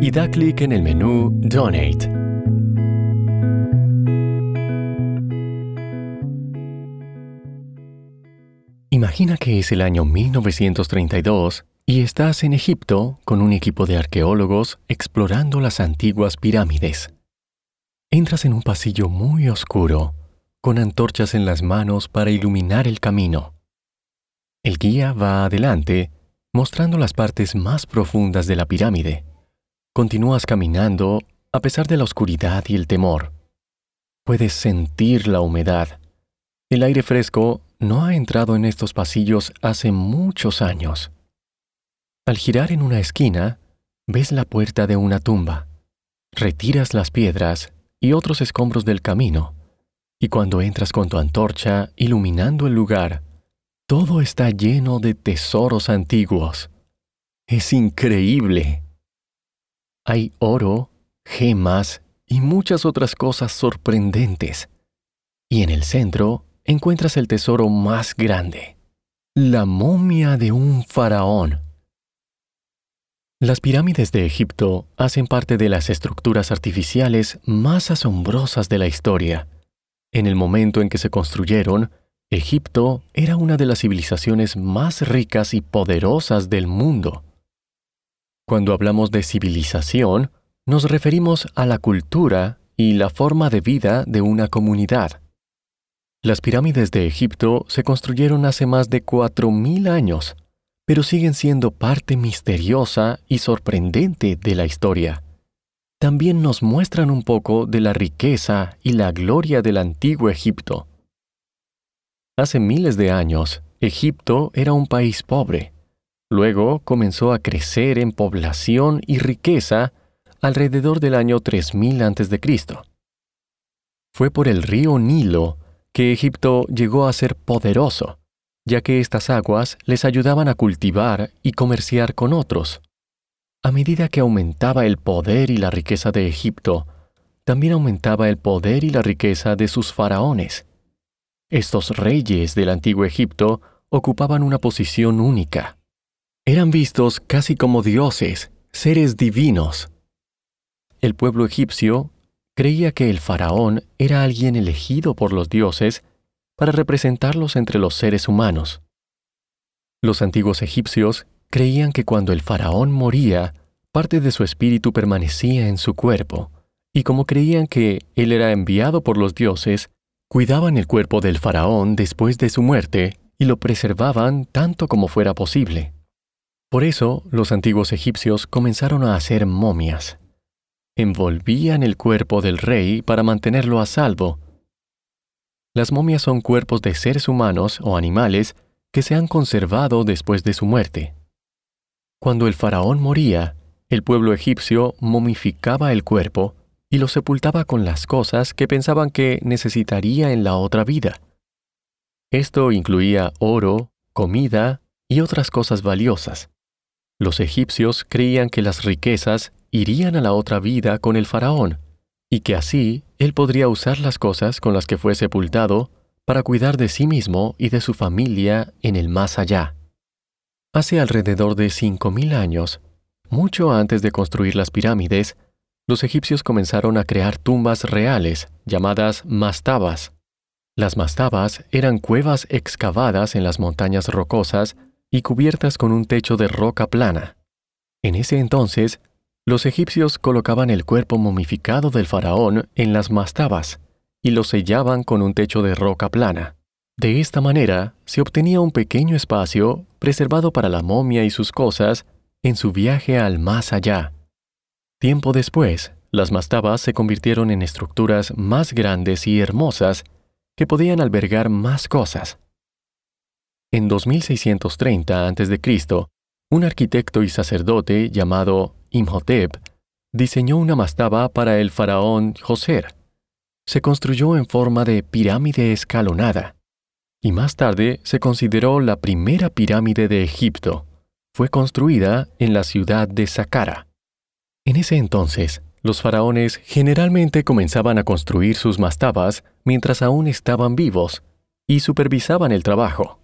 y da clic en el menú Donate. Imagina que es el año 1932 y estás en Egipto con un equipo de arqueólogos explorando las antiguas pirámides. Entras en un pasillo muy oscuro, con antorchas en las manos para iluminar el camino. El guía va adelante, mostrando las partes más profundas de la pirámide. Continúas caminando a pesar de la oscuridad y el temor. Puedes sentir la humedad. El aire fresco no ha entrado en estos pasillos hace muchos años. Al girar en una esquina, ves la puerta de una tumba. Retiras las piedras y otros escombros del camino, y cuando entras con tu antorcha iluminando el lugar, todo está lleno de tesoros antiguos. Es increíble. Hay oro, gemas y muchas otras cosas sorprendentes. Y en el centro encuentras el tesoro más grande, la momia de un faraón. Las pirámides de Egipto hacen parte de las estructuras artificiales más asombrosas de la historia. En el momento en que se construyeron, Egipto era una de las civilizaciones más ricas y poderosas del mundo. Cuando hablamos de civilización, nos referimos a la cultura y la forma de vida de una comunidad. Las pirámides de Egipto se construyeron hace más de 4.000 años, pero siguen siendo parte misteriosa y sorprendente de la historia. También nos muestran un poco de la riqueza y la gloria del antiguo Egipto. Hace miles de años, Egipto era un país pobre, Luego comenzó a crecer en población y riqueza alrededor del año 3000 a.C. Fue por el río Nilo que Egipto llegó a ser poderoso, ya que estas aguas les ayudaban a cultivar y comerciar con otros. A medida que aumentaba el poder y la riqueza de Egipto, también aumentaba el poder y la riqueza de sus faraones. Estos reyes del antiguo Egipto ocupaban una posición única eran vistos casi como dioses, seres divinos. El pueblo egipcio creía que el faraón era alguien elegido por los dioses para representarlos entre los seres humanos. Los antiguos egipcios creían que cuando el faraón moría, parte de su espíritu permanecía en su cuerpo, y como creían que él era enviado por los dioses, cuidaban el cuerpo del faraón después de su muerte y lo preservaban tanto como fuera posible. Por eso los antiguos egipcios comenzaron a hacer momias. Envolvían el cuerpo del rey para mantenerlo a salvo. Las momias son cuerpos de seres humanos o animales que se han conservado después de su muerte. Cuando el faraón moría, el pueblo egipcio momificaba el cuerpo y lo sepultaba con las cosas que pensaban que necesitaría en la otra vida. Esto incluía oro, comida y otras cosas valiosas. Los egipcios creían que las riquezas irían a la otra vida con el faraón, y que así él podría usar las cosas con las que fue sepultado para cuidar de sí mismo y de su familia en el más allá. Hace alrededor de 5.000 años, mucho antes de construir las pirámides, los egipcios comenzaron a crear tumbas reales llamadas mastabas. Las mastabas eran cuevas excavadas en las montañas rocosas y cubiertas con un techo de roca plana. En ese entonces, los egipcios colocaban el cuerpo momificado del faraón en las mastabas y lo sellaban con un techo de roca plana. De esta manera, se obtenía un pequeño espacio preservado para la momia y sus cosas en su viaje al más allá. Tiempo después, las mastabas se convirtieron en estructuras más grandes y hermosas que podían albergar más cosas. En 2630 a.C., un arquitecto y sacerdote llamado Imhotep diseñó una mastaba para el faraón Joser. Se construyó en forma de pirámide escalonada y más tarde se consideró la primera pirámide de Egipto. Fue construida en la ciudad de Saqqara. En ese entonces, los faraones generalmente comenzaban a construir sus mastabas mientras aún estaban vivos y supervisaban el trabajo.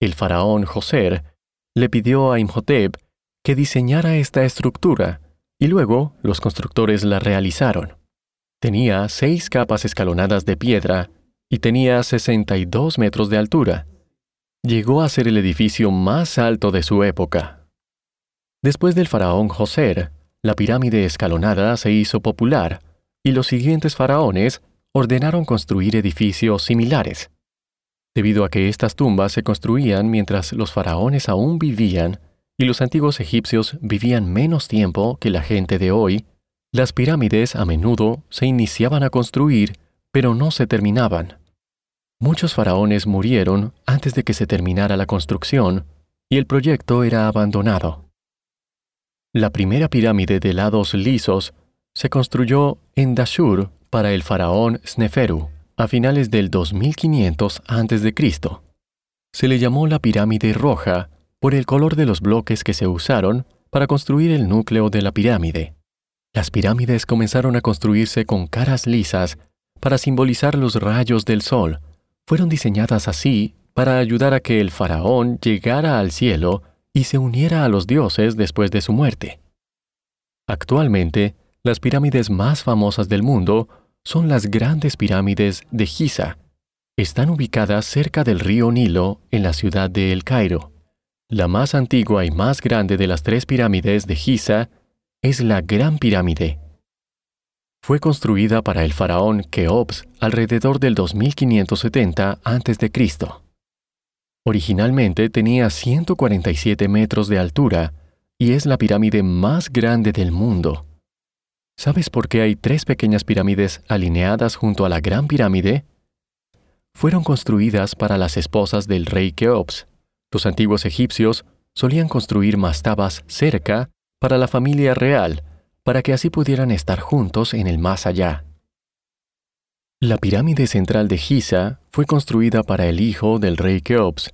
El faraón Joser le pidió a Imhotep que diseñara esta estructura y luego los constructores la realizaron. Tenía seis capas escalonadas de piedra y tenía 62 metros de altura. Llegó a ser el edificio más alto de su época. Después del faraón Joser, la pirámide escalonada se hizo popular y los siguientes faraones ordenaron construir edificios similares. Debido a que estas tumbas se construían mientras los faraones aún vivían y los antiguos egipcios vivían menos tiempo que la gente de hoy, las pirámides a menudo se iniciaban a construir pero no se terminaban. Muchos faraones murieron antes de que se terminara la construcción y el proyecto era abandonado. La primera pirámide de lados lisos se construyó en Dashur para el faraón Sneferu a finales del 2500 a.C. Se le llamó la pirámide roja por el color de los bloques que se usaron para construir el núcleo de la pirámide. Las pirámides comenzaron a construirse con caras lisas para simbolizar los rayos del sol. Fueron diseñadas así para ayudar a que el faraón llegara al cielo y se uniera a los dioses después de su muerte. Actualmente, las pirámides más famosas del mundo son las grandes pirámides de Giza. Están ubicadas cerca del río Nilo en la ciudad de El Cairo. La más antigua y más grande de las tres pirámides de Giza es la Gran Pirámide, fue construida para el faraón Keops alrededor del 2570 a.C. Originalmente tenía 147 metros de altura y es la pirámide más grande del mundo. ¿Sabes por qué hay tres pequeñas pirámides alineadas junto a la gran pirámide? Fueron construidas para las esposas del rey Keops. Los antiguos egipcios solían construir mastabas cerca para la familia real para que así pudieran estar juntos en el más allá. La pirámide central de Giza fue construida para el hijo del rey Keops.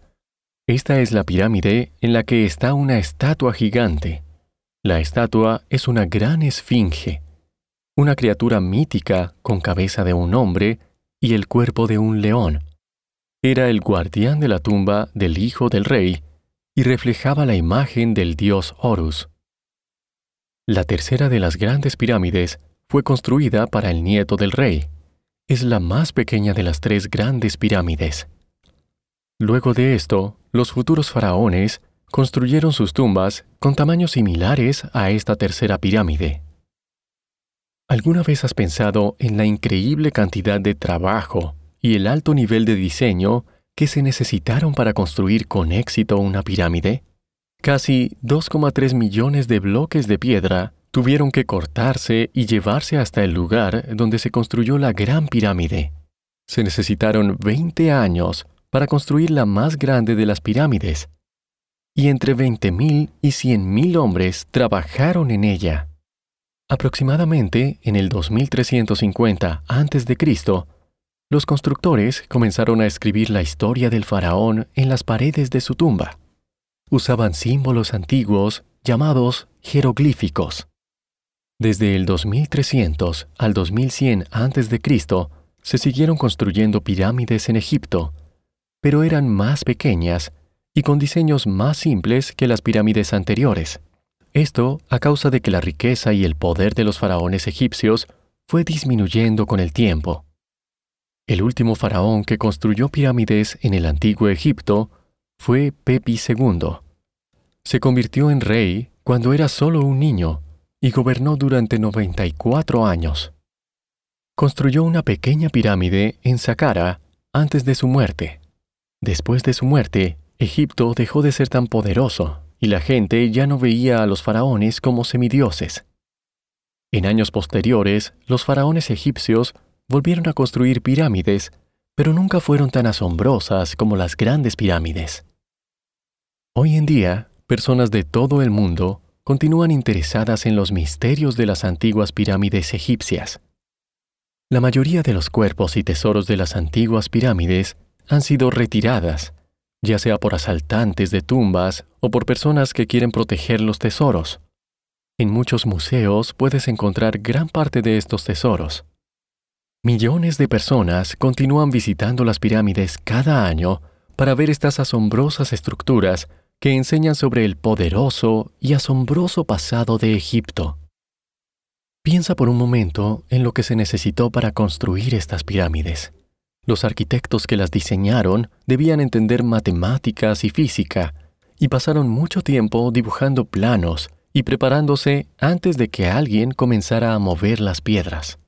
Esta es la pirámide en la que está una estatua gigante. La estatua es una gran esfinge, una criatura mítica con cabeza de un hombre y el cuerpo de un león. Era el guardián de la tumba del hijo del rey y reflejaba la imagen del dios Horus. La tercera de las grandes pirámides fue construida para el nieto del rey. Es la más pequeña de las tres grandes pirámides. Luego de esto, los futuros faraones construyeron sus tumbas con tamaños similares a esta tercera pirámide. ¿Alguna vez has pensado en la increíble cantidad de trabajo y el alto nivel de diseño que se necesitaron para construir con éxito una pirámide? Casi 2,3 millones de bloques de piedra tuvieron que cortarse y llevarse hasta el lugar donde se construyó la Gran Pirámide. Se necesitaron 20 años para construir la más grande de las pirámides, y entre 20.000 y 100.000 hombres trabajaron en ella. Aproximadamente en el 2350 a.C., los constructores comenzaron a escribir la historia del faraón en las paredes de su tumba usaban símbolos antiguos llamados jeroglíficos. Desde el 2300 al 2100 a.C., se siguieron construyendo pirámides en Egipto, pero eran más pequeñas y con diseños más simples que las pirámides anteriores. Esto a causa de que la riqueza y el poder de los faraones egipcios fue disminuyendo con el tiempo. El último faraón que construyó pirámides en el antiguo Egipto fue Pepi II. Se convirtió en rey cuando era solo un niño y gobernó durante 94 años. Construyó una pequeña pirámide en Saqqara antes de su muerte. Después de su muerte, Egipto dejó de ser tan poderoso y la gente ya no veía a los faraones como semidioses. En años posteriores, los faraones egipcios volvieron a construir pirámides, pero nunca fueron tan asombrosas como las grandes pirámides. Hoy en día, personas de todo el mundo continúan interesadas en los misterios de las antiguas pirámides egipcias. La mayoría de los cuerpos y tesoros de las antiguas pirámides han sido retiradas, ya sea por asaltantes de tumbas o por personas que quieren proteger los tesoros. En muchos museos puedes encontrar gran parte de estos tesoros. Millones de personas continúan visitando las pirámides cada año para ver estas asombrosas estructuras que enseñan sobre el poderoso y asombroso pasado de Egipto. Piensa por un momento en lo que se necesitó para construir estas pirámides. Los arquitectos que las diseñaron debían entender matemáticas y física, y pasaron mucho tiempo dibujando planos y preparándose antes de que alguien comenzara a mover las piedras.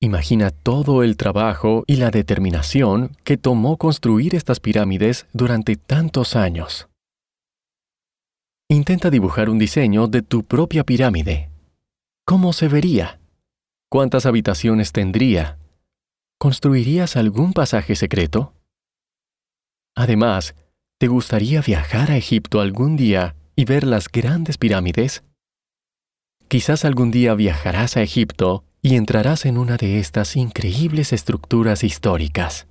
Imagina todo el trabajo y la determinación que tomó construir estas pirámides durante tantos años. Intenta dibujar un diseño de tu propia pirámide. ¿Cómo se vería? ¿Cuántas habitaciones tendría? ¿Construirías algún pasaje secreto? Además, ¿te gustaría viajar a Egipto algún día y ver las grandes pirámides? Quizás algún día viajarás a Egipto y entrarás en una de estas increíbles estructuras históricas.